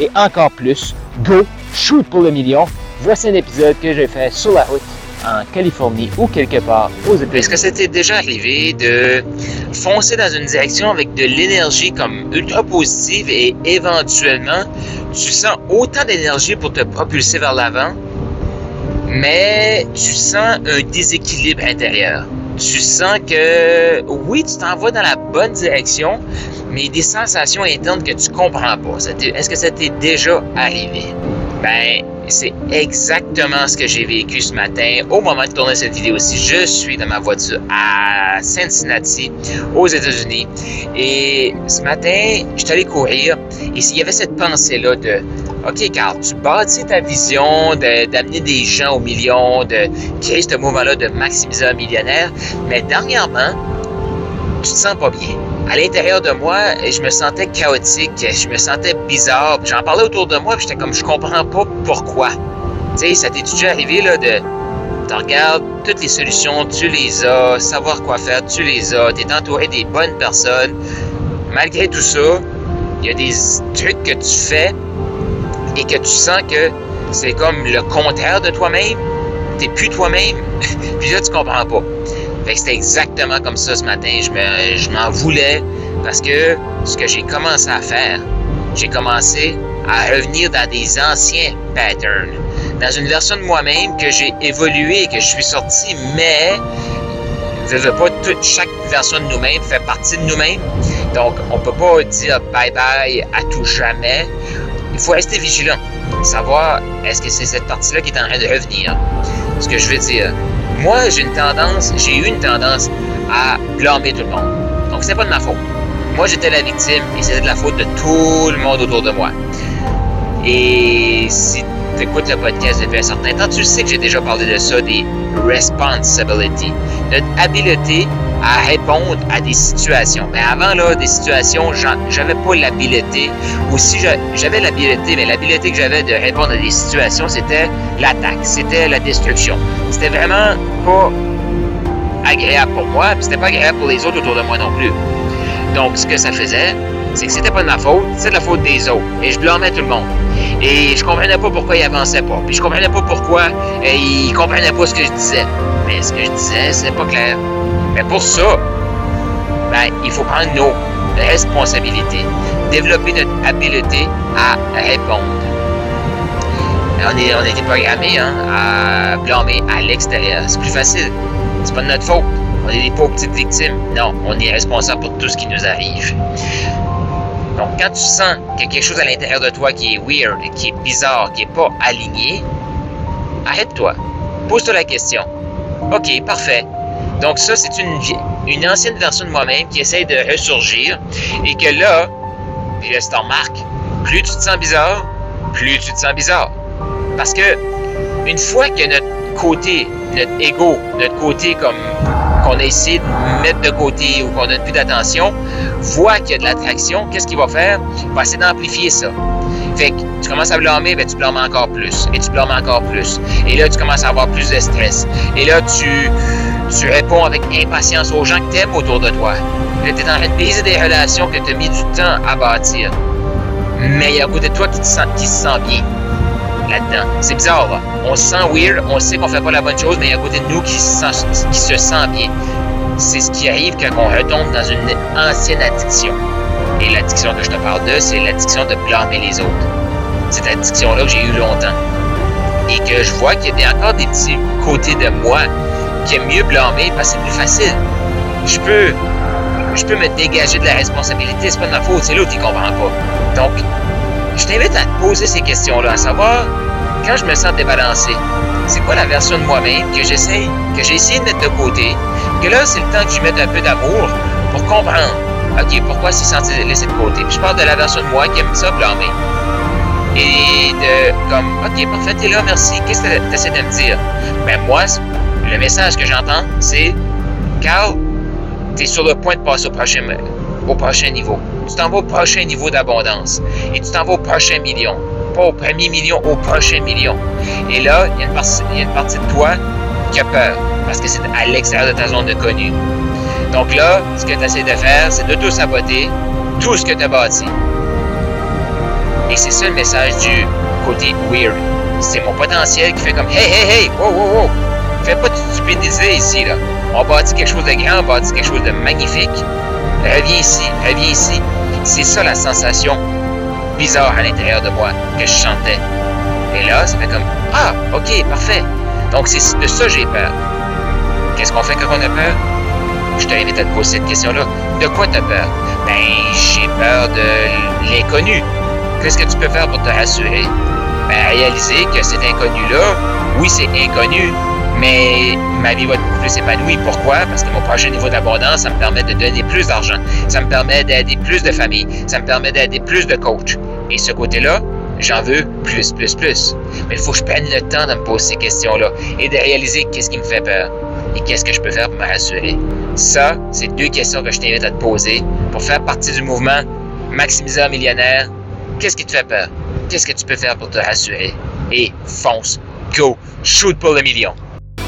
et encore plus Go, shoot pour le million. Voici un épisode que j'ai fait sur la route en Californie ou quelque part aux États-Unis. Est-ce que t'est déjà arrivé de foncer dans une direction avec de l'énergie comme ultra positive et éventuellement tu sens autant d'énergie pour te propulser vers l'avant, mais tu sens un déséquilibre intérieur? tu sens que oui, tu t'en vas dans la bonne direction, mais des sensations internes que tu comprends pas. Est-ce que ça t'est déjà arrivé? Ben, c'est exactement ce que j'ai vécu ce matin au moment de tourner cette vidéo-ci. Je suis dans ma voiture à Cincinnati, aux États-Unis. Et ce matin, je suis allé courir et s'il y avait cette pensée-là de OK, Carl, tu bâtis ta vision d'amener des gens au million, de créer ce mouvement-là de maximiser un millionnaire, mais dernièrement, tu te sens pas bien. À l'intérieur de moi, je me sentais chaotique, je me sentais bizarre. J'en parlais autour de moi, j'étais comme, je comprends pas pourquoi. Tu sais, ça t'est déjà arrivé, là, de. Tu regardes toutes les solutions, tu les as, savoir quoi faire, tu les as, tu es entouré des bonnes personnes. Malgré tout ça, il y a des trucs que tu fais et que tu sens que c'est comme le contraire de toi-même, t'es plus toi-même, puis là, tu comprends pas. Fait que c'était exactement comme ça ce matin. Je, me, je m'en voulais parce que ce que j'ai commencé à faire, j'ai commencé à revenir dans des anciens patterns, dans une version de moi-même que j'ai évolué, que je suis sorti, mais je veux pas toute chaque version de nous-mêmes fait partie de nous-mêmes. Donc, on peut pas dire bye bye à tout jamais il faut rester vigilant. Savoir est-ce que c'est cette partie-là qui est en train de revenir. Ce que je veux dire, moi, j'ai une tendance, j'ai eu une tendance à blâmer tout le monde. Donc, c'est pas de ma faute. Moi, j'étais la victime et c'était de la faute de tout le monde autour de moi. Et si tu écoutes le podcast depuis un certain temps, tu sais que j'ai déjà parlé de ça, des responsibilities. Notre habileté à répondre à des situations. Mais avant, là, des situations, j'avais pas l'habileté. Ou si j'avais l'habileté, mais l'habileté que j'avais de répondre à des situations, c'était l'attaque, c'était la destruction. C'était vraiment pas agréable pour moi, puis c'était pas agréable pour les autres autour de moi non plus. Donc, ce que ça faisait, c'est que c'était pas de ma faute, c'est de la faute des autres. Et je blâmais tout le monde. Et je comprenais pas pourquoi ils avançaient pas. Puis je comprenais pas pourquoi euh, ils comprenaient pas ce que je disais. Mais ce que je disais, c'est pas clair. Mais pour ça, ben, il faut prendre nos responsabilités, développer notre habileté à répondre. On, est, on a été programmé hein, à blâmer à l'extérieur. C'est plus facile. C'est pas de notre faute. On est des pauvres petites victimes. Non, on est responsable pour tout ce qui nous arrive. Donc, quand tu sens qu'il y a quelque chose à l'intérieur de toi qui est weird, qui est bizarre, qui n'est pas aligné, arrête-toi. Pose-toi la question. OK, parfait. Donc ça, c'est une, ancienne version de moi-même qui essaye de ressurgir et que là, puis là, c'est en marque, plus tu te sens bizarre, plus tu te sens bizarre. Parce que une fois que notre côté, notre ego, notre côté comme qu'on a essayé de mettre de côté ou qu'on donne plus d'attention, voit qu'il y a de l'attraction, qu'est-ce qu'il va faire? Il va essayer d'amplifier ça. Fait que tu commences à blâmer, ben tu blâmes encore plus. Et tu blâmes encore plus. Et là, tu commences à avoir plus de stress. Et là, tu, tu réponds avec impatience aux gens que tu aimes autour de toi. Tu es en train de des relations que tu as mis du temps à bâtir. Mais il y a un côté de toi qui, te sent, qui se sent bien là-dedans. C'est bizarre, là. On se sent weird, on sait qu'on fait pas la bonne chose, mais il y a un côté de nous qui se sent, qui se sent bien. C'est ce qui arrive quand on retombe dans une ancienne addiction. Et l'addiction que je te parle de, c'est l'addiction de blâmer les autres. Cette addiction-là que j'ai eu longtemps. Et que je vois qu'il y a encore des petits côtés de moi qui aime mieux blâmer parce que c'est plus facile. Je peux, je peux me dégager de la responsabilité, c'est pas de ma faute, c'est l'autre qui comprend pas. Donc, je t'invite à te poser ces questions-là, à savoir, quand je me sens débalancé, c'est quoi la version de moi-même que j'essaye, que j'ai essayé de mettre de côté, que là, c'est le temps que je mette un peu d'amour pour comprendre, OK, pourquoi c'est senti laissé de côté. Puis je parle de la version de moi qui aime ça blâmer. Et de, comme, OK, parfait, t'es là, merci, qu'est-ce que tu essaies de me dire? Ben, moi, le message que j'entends, c'est, Carl, tu es sur le point de passer au prochain niveau. Tu t'en vas au prochain niveau d'abondance. Et tu t'en vas au prochain million. Pas au premier million, au prochain million. Et là, il y, a une partie, de toi qui a peur. Parce que c'est à l'extérieur de ta zone de connu. Donc là, ce que tu essaies de faire, c'est de tout saboter tout ce que tu as bâti. Et c'est ça le message du côté weird. C'est mon potentiel qui fait comme Hey, hey, hey, wow, wow, wow. Fais pas de stupidiser ici, là. On bâtit quelque chose de grand, on bâtit quelque chose de magnifique. Reviens ici, reviens ici. C'est ça la sensation bizarre à l'intérieur de moi que je chantais. Et là, ça fait comme Ah, ok, parfait. Donc c'est de ça j'ai peur. Qu'est-ce qu'on fait quand on a peur? Je t'invite à te poser cette question-là. De quoi tu as peur? Ben, j'ai peur de l'inconnu. Qu'est-ce que tu peux faire pour te rassurer? Ben, réaliser que cet inconnu-là, oui, c'est inconnu, mais ma vie va être plus épanouie. Pourquoi? Parce que mon prochain niveau d'abondance, ça me permet de donner plus d'argent. Ça me permet d'aider plus de familles. Ça me permet d'aider plus de coachs. Et ce côté-là, j'en veux plus, plus, plus. Mais il faut que je prenne le temps de me poser ces questions-là et de réaliser qu'est-ce qui me fait peur et qu'est-ce que je peux faire pour me rassurer. Ça, c'est deux questions que je t'invite à te poser pour faire partie du mouvement Maximiseur millionnaire. Qu'est-ce qui te fait peur? Qu'est-ce que tu peux faire pour te rassurer? Et fonce, go, shoot pour le million.